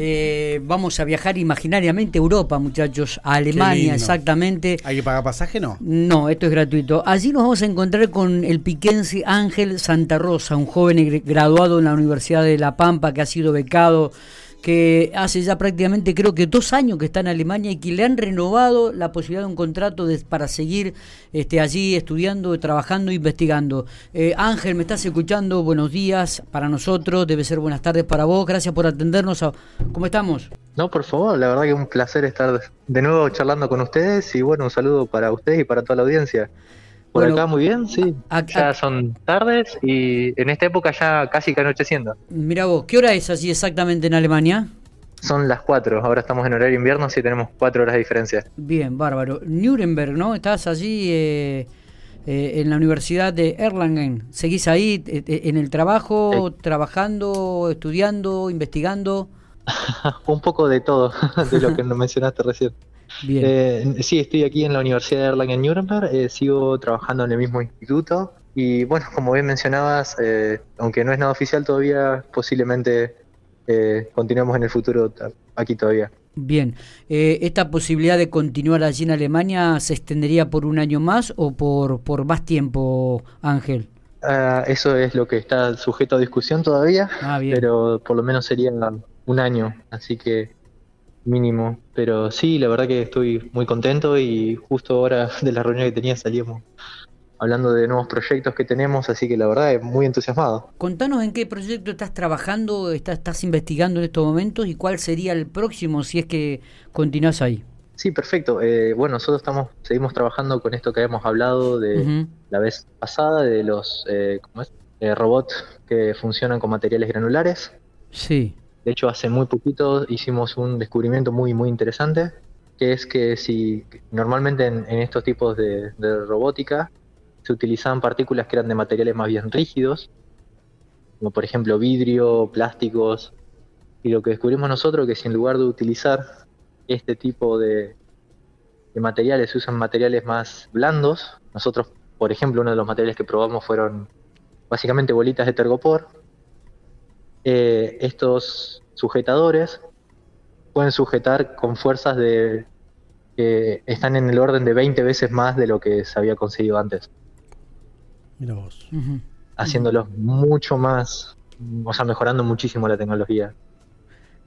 Eh, vamos a viajar imaginariamente a Europa, muchachos, a Alemania exactamente. ¿Hay que pagar pasaje no? No, esto es gratuito. Allí nos vamos a encontrar con el piquense Ángel Santa Rosa, un joven graduado en la Universidad de La Pampa que ha sido becado que hace ya prácticamente creo que dos años que está en Alemania y que le han renovado la posibilidad de un contrato para seguir este, allí estudiando, trabajando, investigando. Eh, Ángel, ¿me estás escuchando? Buenos días para nosotros, debe ser buenas tardes para vos, gracias por atendernos. ¿Cómo estamos? No, por favor, la verdad que un placer estar de nuevo charlando con ustedes y bueno, un saludo para ustedes y para toda la audiencia. Por acá muy bien, sí. ya son tardes y en esta época ya casi que anocheciendo. Mira vos, ¿qué hora es así exactamente en Alemania? Son las 4, ahora estamos en horario invierno, así tenemos 4 horas de diferencia. Bien, bárbaro. Nuremberg, ¿no? Estás allí eh, eh, en la Universidad de Erlangen. ¿Seguís ahí eh, en el trabajo, trabajando, estudiando, investigando? Un poco de todo, de lo que nos mencionaste recién. Eh, sí, estoy aquí en la Universidad de Erlangen-Nuremberg, eh, sigo trabajando en el mismo instituto y bueno, como bien mencionabas, eh, aunque no es nada oficial todavía, posiblemente continuemos en el futuro aquí todavía. Bien, ¿esta posibilidad de continuar allí en Alemania se extendería por un año más o por, por más tiempo, Ángel? Ah, eso es lo que está sujeto a discusión todavía, ah, pero por lo menos sería un año, así que mínimo. Pero sí, la verdad que estoy muy contento y justo ahora de la reunión que tenía salíamos hablando de nuevos proyectos que tenemos, así que la verdad es muy entusiasmado. Contanos en qué proyecto estás trabajando, estás, estás investigando en estos momentos y cuál sería el próximo si es que continúas ahí. Sí, perfecto. Eh, bueno, nosotros estamos, seguimos trabajando con esto que habíamos hablado de la vez pasada, de los eh, eh, robots que funcionan con materiales granulares. Sí. De hecho, hace muy poquito hicimos un descubrimiento muy, muy interesante, que es que si normalmente en, estos tipos de, robótica se utilizaban partículas que eran de materiales más bien rígidos, como por ejemplo vidrio, plásticos, y lo que descubrimos nosotros que si en lugar de utilizar este tipo de, de materiales se usan materiales más blandos, nosotros, por ejemplo, uno de los materiales que probamos fueron básicamente bolitas de tergopor, eh, estos sujetadores pueden sujetar con fuerzas de que están en el orden de 20 veces más de lo que se había conseguido antes. Mira vos. Haciéndolos mucho más, o sea, mejorando muchísimo la tecnología.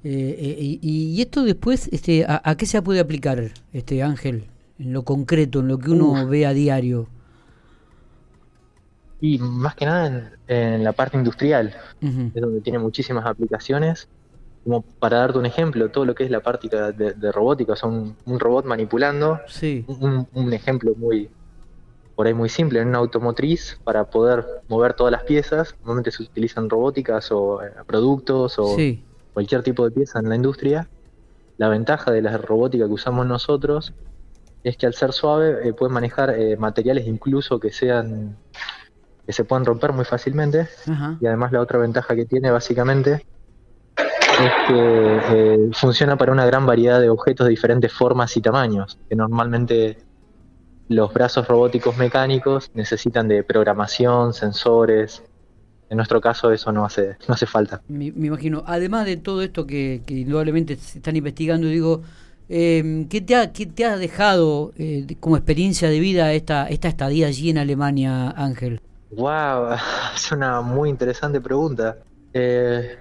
Eh, eh, y, esto después, este, a, qué se puede aplicar, este Ángel, en lo concreto, en lo que uno ve a diario? Y más que nada en, la parte industrial, es donde tiene muchísimas aplicaciones. Como para darte un ejemplo, todo lo que es la parte de, robótica, o sea, un, robot manipulando, sí. un, ejemplo muy, por ahí muy simple, en una automotriz, para poder mover todas las piezas, normalmente se utilizan robóticas o eh, productos o cualquier tipo de pieza en la industria. La ventaja de la robótica que usamos nosotros es que al ser suave eh, puede manejar eh, materiales incluso que sean que se pueden romper muy fácilmente. Y además la otra ventaja que tiene básicamente es que eh, funciona para una gran variedad de objetos de diferentes formas y tamaños, que normalmente los brazos robóticos mecánicos necesitan de programación, sensores. En nuestro caso eso no hace, no hace falta. Me, imagino, además de todo esto que, indudablemente se están investigando, digo, eh, ¿qué, te ha, qué te ha dejado eh, como experiencia de vida esta, esta estadía allí en Alemania, Ángel? Wow, es una muy interesante pregunta. Eh,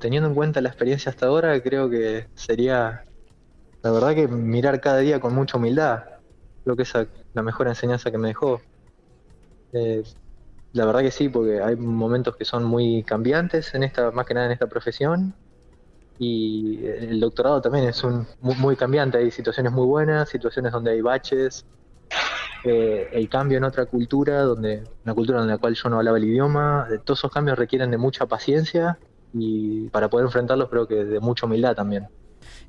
teniendo en cuenta la experiencia hasta ahora, creo que sería, la verdad que mirar cada día con mucha humildad. Creo que esa es la mejor enseñanza que me dejó. Eh, la verdad que sí, porque hay momentos que son muy cambiantes en esta, más que nada en esta profesión. Y el doctorado también es un, muy cambiante. Hay situaciones muy buenas, situaciones donde hay baches, eh, el cambio en otra cultura, donde una cultura en la cual yo no hablaba el idioma, todos esos cambios requieren de mucha paciencia y para poder enfrentarlos creo que de mucha humildad también.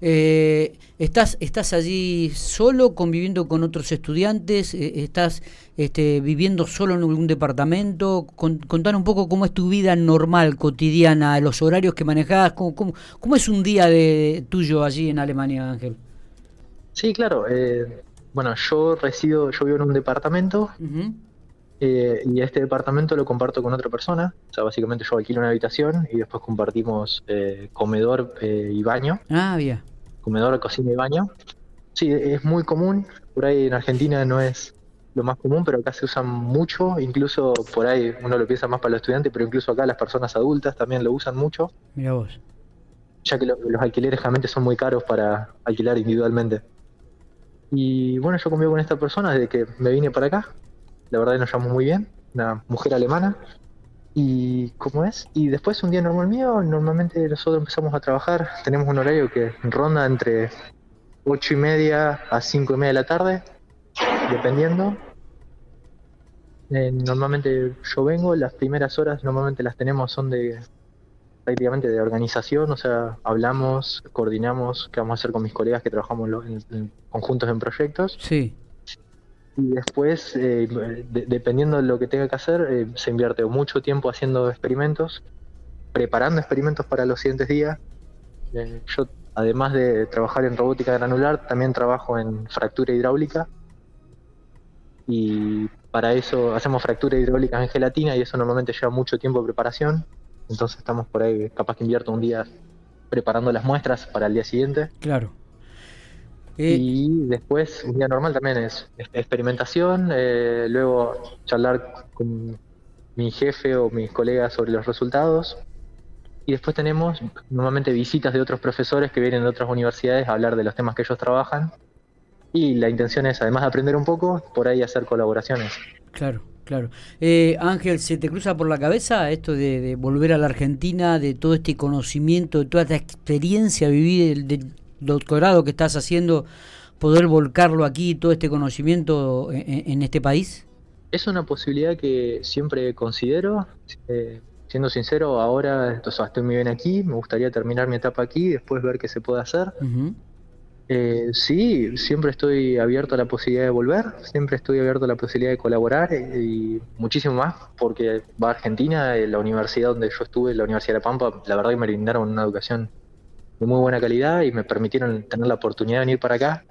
Eh, ¿estás, ¿Estás allí solo conviviendo con otros estudiantes? Eh, ¿Estás este, viviendo solo en algún departamento? Con, contar un poco cómo es tu vida normal, cotidiana, los horarios que manejas, cómo, cómo, es un día de, tuyo allí en Alemania, Ángel. Sí, claro. Eh, bueno, yo resido, yo vivo en un departamento Eh, y este departamento lo comparto con otra persona. O sea, básicamente yo alquilo una habitación y después compartimos eh, comedor eh, y baño. Ah, bien. Comedor, cocina y baño. Sí, es muy común. Por ahí en Argentina no es lo más común, pero acá se usan mucho. Incluso por ahí uno lo piensa más para los estudiantes, pero incluso acá las personas adultas también lo usan mucho. Mira vos. Ya que lo- los alquileres realmente son muy caros para alquilar individualmente. Y bueno, yo convivo con esta persona desde que me vine para acá. La verdad nos llevamos muy bien. Una mujer alemana. Y ¿cómo es? Y después un día normal mío, normalmente nosotros empezamos a trabajar. Tenemos un horario que ronda entre ocho y media a cinco y media de la tarde, dependiendo. Eh, normalmente yo vengo, las primeras horas normalmente las tenemos son de prácticamente de organización, o sea, hablamos, coordinamos qué vamos a hacer con mis colegas que trabajamos en- en conjuntos en proyectos. Sí. Y después, eh, de- dependiendo de lo que tenga que hacer, eh, se invierte mucho tiempo haciendo experimentos, preparando experimentos para los siguientes días. Eh, yo, además de trabajar en robótica granular, también trabajo en fractura hidráulica. Y para eso hacemos fractura hidráulica en gelatina y eso normalmente lleva mucho tiempo de preparación. Entonces estamos por ahí, capaz que invierto un día preparando las muestras para el día siguiente. Claro. Eh, Y después, un día normal también es es- experimentación, eh, luego charlar con mi jefe o mis colegas sobre los resultados. Y después tenemos normalmente visitas de otros profesores que vienen de otras universidades a hablar de los temas que ellos trabajan. Y la intención es, además de aprender un poco, por ahí hacer colaboraciones. Claro, claro. Eh, Ángel, ¿se te cruza por la cabeza esto de, de volver a la Argentina, de todo este conocimiento, de toda esta experiencia vivida, del, del doctorado que estás haciendo, poder volcarlo aquí, todo este conocimiento en, este país? Es una posibilidad que siempre considero. eh, siendo sincero, ahora o sea, estoy muy bien aquí, me gustaría terminar mi etapa aquí, después ver qué se puede hacer. Eh, sí, siempre estoy abierto a la posibilidad de volver, siempre estoy abierto a la posibilidad de colaborar eh, y muchísimo más porque va a Argentina, eh, la universidad donde yo estuve, la Universidad de La Pampa, la verdad que me brindaron una educación de muy buena calidad y me permitieron tener la oportunidad de venir para acá.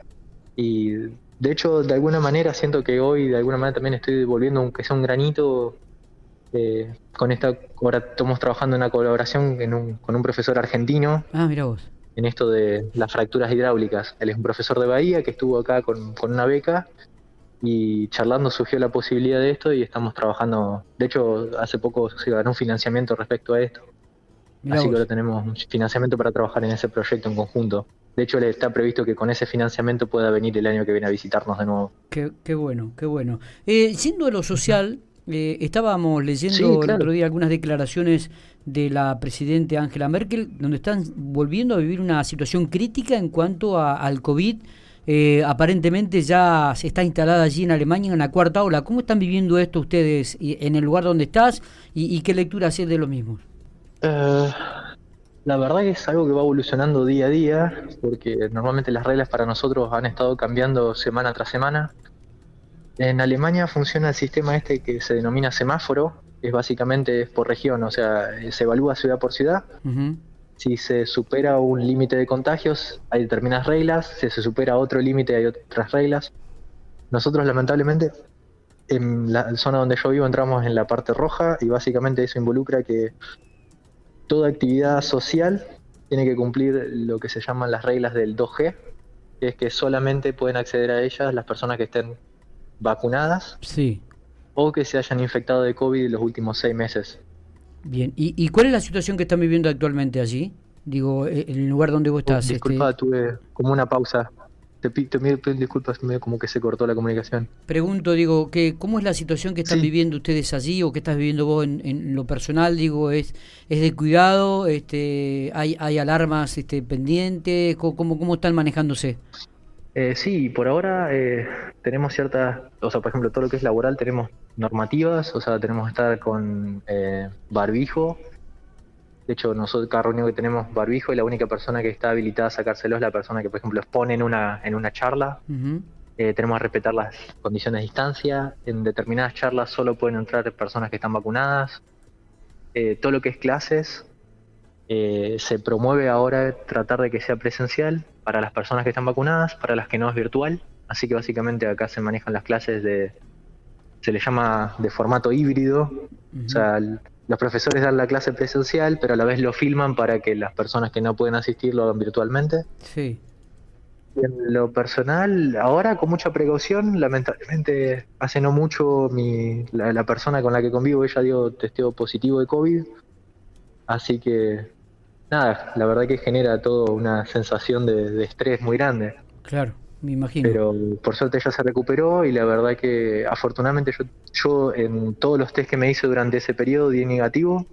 Y de hecho, de alguna manera siento que hoy, de alguna manera también estoy volviendo, aunque sea un granito, eh, con esta, ahora estamos trabajando en una colaboración en un- con un profesor argentino Ah, mira vos. En esto de las fracturas hidráulicas. Él es un profesor de Bahía que estuvo acá con, con una beca y charlando surgió la posibilidad de esto y estamos trabajando. De hecho, hace poco se ganó un financiamiento respecto a esto. Mirá así que ahora tenemos un financiamiento para trabajar en ese proyecto en conjunto. De hecho, le está previsto que con ese financiamiento pueda venir el año que viene a visitarnos de nuevo. Qué, qué bueno, qué bueno. Eh, siendo lo social, eh, estábamos leyendo Sí, el otro día algunas declaraciones de la presidenta Angela Merkel, donde están volviendo a vivir una situación crítica en cuanto a- al COVID. Eh, aparentemente ya se está instalada allí en Alemania en la cuarta ola. ¿Cómo están viviendo esto ustedes y- en el lugar donde estás y, y qué lectura haces de lo mismo? Eh, la verdad que es algo que va evolucionando día a día, porque normalmente las reglas para nosotros han estado cambiando semana tras semana. En Alemania funciona el sistema este que se denomina semáforo, es básicamente por región, o sea, eh, se evalúa ciudad por ciudad. Si se supera un límite de contagios, hay determinadas reglas, si se supera otro límite, hay otras reglas. Nosotros, lamentablemente, en la zona donde yo vivo entramos en la parte roja y básicamente eso involucra que toda actividad social tiene que cumplir lo que se llaman las reglas del 2G, que es que solamente pueden acceder a ellas las personas que estén vacunadas Sí, o que se hayan infectado de COVID en los últimos seis meses. bien. ¿Y, y cuál es la situación que están viviendo actualmente allí? Digo, eh, en el lugar donde vos estás. este, Disculpa, tuve como una pausa. Te pi- te pido disculpas, como que se cortó la comunicación. Pregunto, digo, que ¿cómo es la situación que están Sí. viviendo ustedes allí o que estás viviendo vos en, en lo personal? Digo, ¿es, es de cuidado? Este, ¿hay, ¿Hay alarmas este, pendientes? ¿Cómo, cómo, cómo están manejándose? Eh, sí, por ahora eh, tenemos ciertas, o sea, por ejemplo, todo lo que es laboral tenemos normativas, o sea, tenemos que estar con eh, barbijo. De hecho, nosotros cada reunión que tenemos barbijo y la única persona que está habilitada a sacárselo es la persona que, por ejemplo, expone en una, en una charla. Eh, tenemos que respetar las condiciones de distancia. En determinadas charlas solo pueden entrar personas que están vacunadas. Eh, todo lo que es clases eh, se promueve ahora tratar de que sea presencial para las personas que están vacunadas, para las que no es virtual. Así que básicamente acá se manejan las clases de se le llama de formato híbrido. O sea, los profesores dan la clase presencial, pero a la vez lo filman para que las personas que no pueden asistir lo hagan virtualmente. Sí. en lo personal, ahora con mucha precaución, lamentablemente hace no mucho mi, la, persona con la que convivo, ella dio testeo positivo de COVID, así que nada, la verdad que genera todo una sensación de estrés muy grande. Claro. Me imagino. Pero por suerte ella se recuperó y la verdad que afortunadamente yo, yo en todos los test que me hice durante ese periodo di negativo.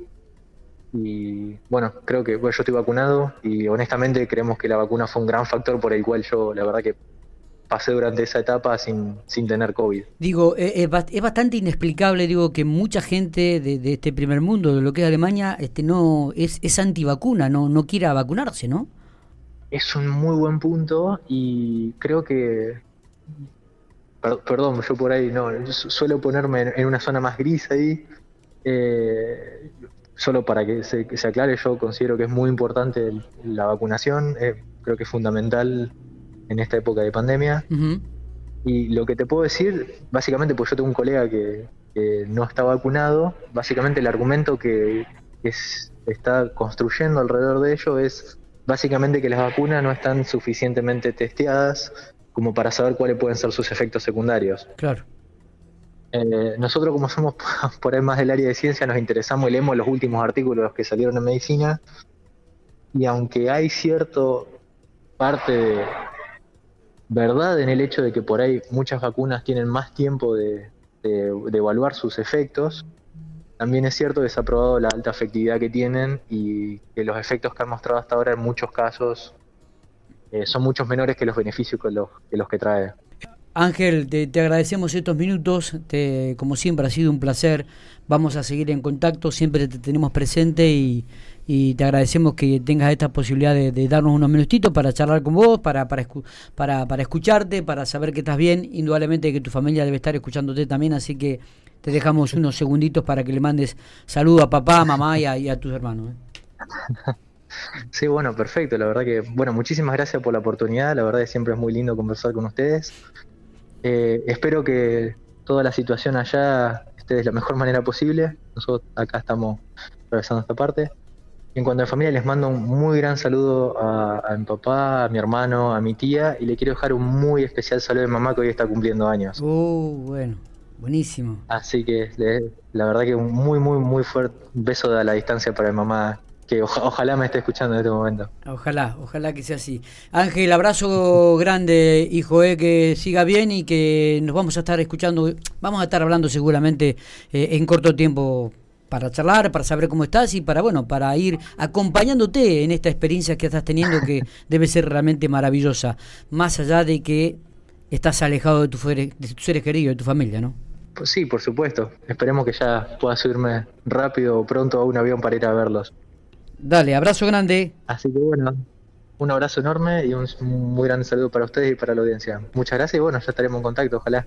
Y bueno, creo que yo estoy vacunado y honestamente creemos que la vacuna fue un gran factor por el cual yo la verdad que pasé durante esa etapa sin, sin tener COVID. Digo, eh, es, es bastante inexplicable, digo, que mucha gente de, de, este primer mundo, de lo que es Alemania, este no es, es antivacuna, no, no quiera vacunarse, ¿no? es un muy buen punto y creo que perdón, yo por ahí no, suelo ponerme en, una zona más gris ahí. Eh, solo para que se, se, aclare, yo considero que es muy importante la vacunación, eh, creo que es fundamental en esta época de pandemia. Y lo que te puedo decir, básicamente, pues yo tengo un colega que, no está vacunado, básicamente el argumento que, que está construyendo alrededor de ello es básicamente que las vacunas no están suficientemente testeadas como para saber cuáles pueden ser sus efectos secundarios. Claro. Eh, nosotros como somos por ahí más del área de ciencia nos interesamos y leemos los últimos artículos que salieron en medicina y aunque hay cierto parte de verdad en el hecho de que por ahí muchas vacunas tienen más tiempo de evaluar sus efectos, también es cierto que se ha probado la alta efectividad que tienen y que los efectos que han mostrado hasta ahora en muchos casos eh, son muchos menores que los beneficios que los que, trae. Ángel, te, agradecemos estos minutos, como siempre ha sido un placer, vamos a seguir en contacto, siempre te tenemos presente y, te agradecemos que tengas esta posibilidad de, darnos unos minutitos para charlar con vos, para, para, para, para escucharte, para saber que estás bien, indudablemente que tu familia debe estar escuchándote también, así que te dejamos unos segunditos para que le mandes saludo a papá, a mamá y a, tus hermanos. ¿eh? Sí, bueno, perfecto. La verdad que, bueno, muchísimas gracias por la oportunidad. La verdad que siempre es muy lindo conversar con ustedes. Eh, espero que toda la situación allá esté de la mejor manera posible. Nosotros acá estamos atravesando esta parte. En cuanto a mi familia, les mando un muy gran saludo a, a, mi papá, a mi hermano, a mi tía y le quiero dejar un muy especial saludo a mi mamá que hoy está cumpliendo años. Uh, bueno. Buenísimo. Así que la verdad que un muy, muy, muy fuerte beso de la distancia para mi mamá, que ojalá me esté escuchando en este momento. Ojalá, ojalá que sea así. Ángel, abrazo grande, hijo, eh, que siga bien y que nos vamos a estar escuchando, vamos a estar hablando seguramente eh, en corto tiempo para charlar, para saber cómo estás y para bueno, para ir acompañándote en esta experiencia que estás teniendo que debe ser realmente maravillosa, más allá de que estás alejado de, tu, de tus seres queridos, de tu familia, ¿no? Pues sí, por supuesto. Esperemos que ya pueda subirme rápido o pronto a un avión para ir a verlos. Dale, abrazo grande. Así que bueno, un abrazo enorme y un muy grande saludo para ustedes y para la audiencia. Muchas gracias y bueno, ya estaremos en contacto, ojalá.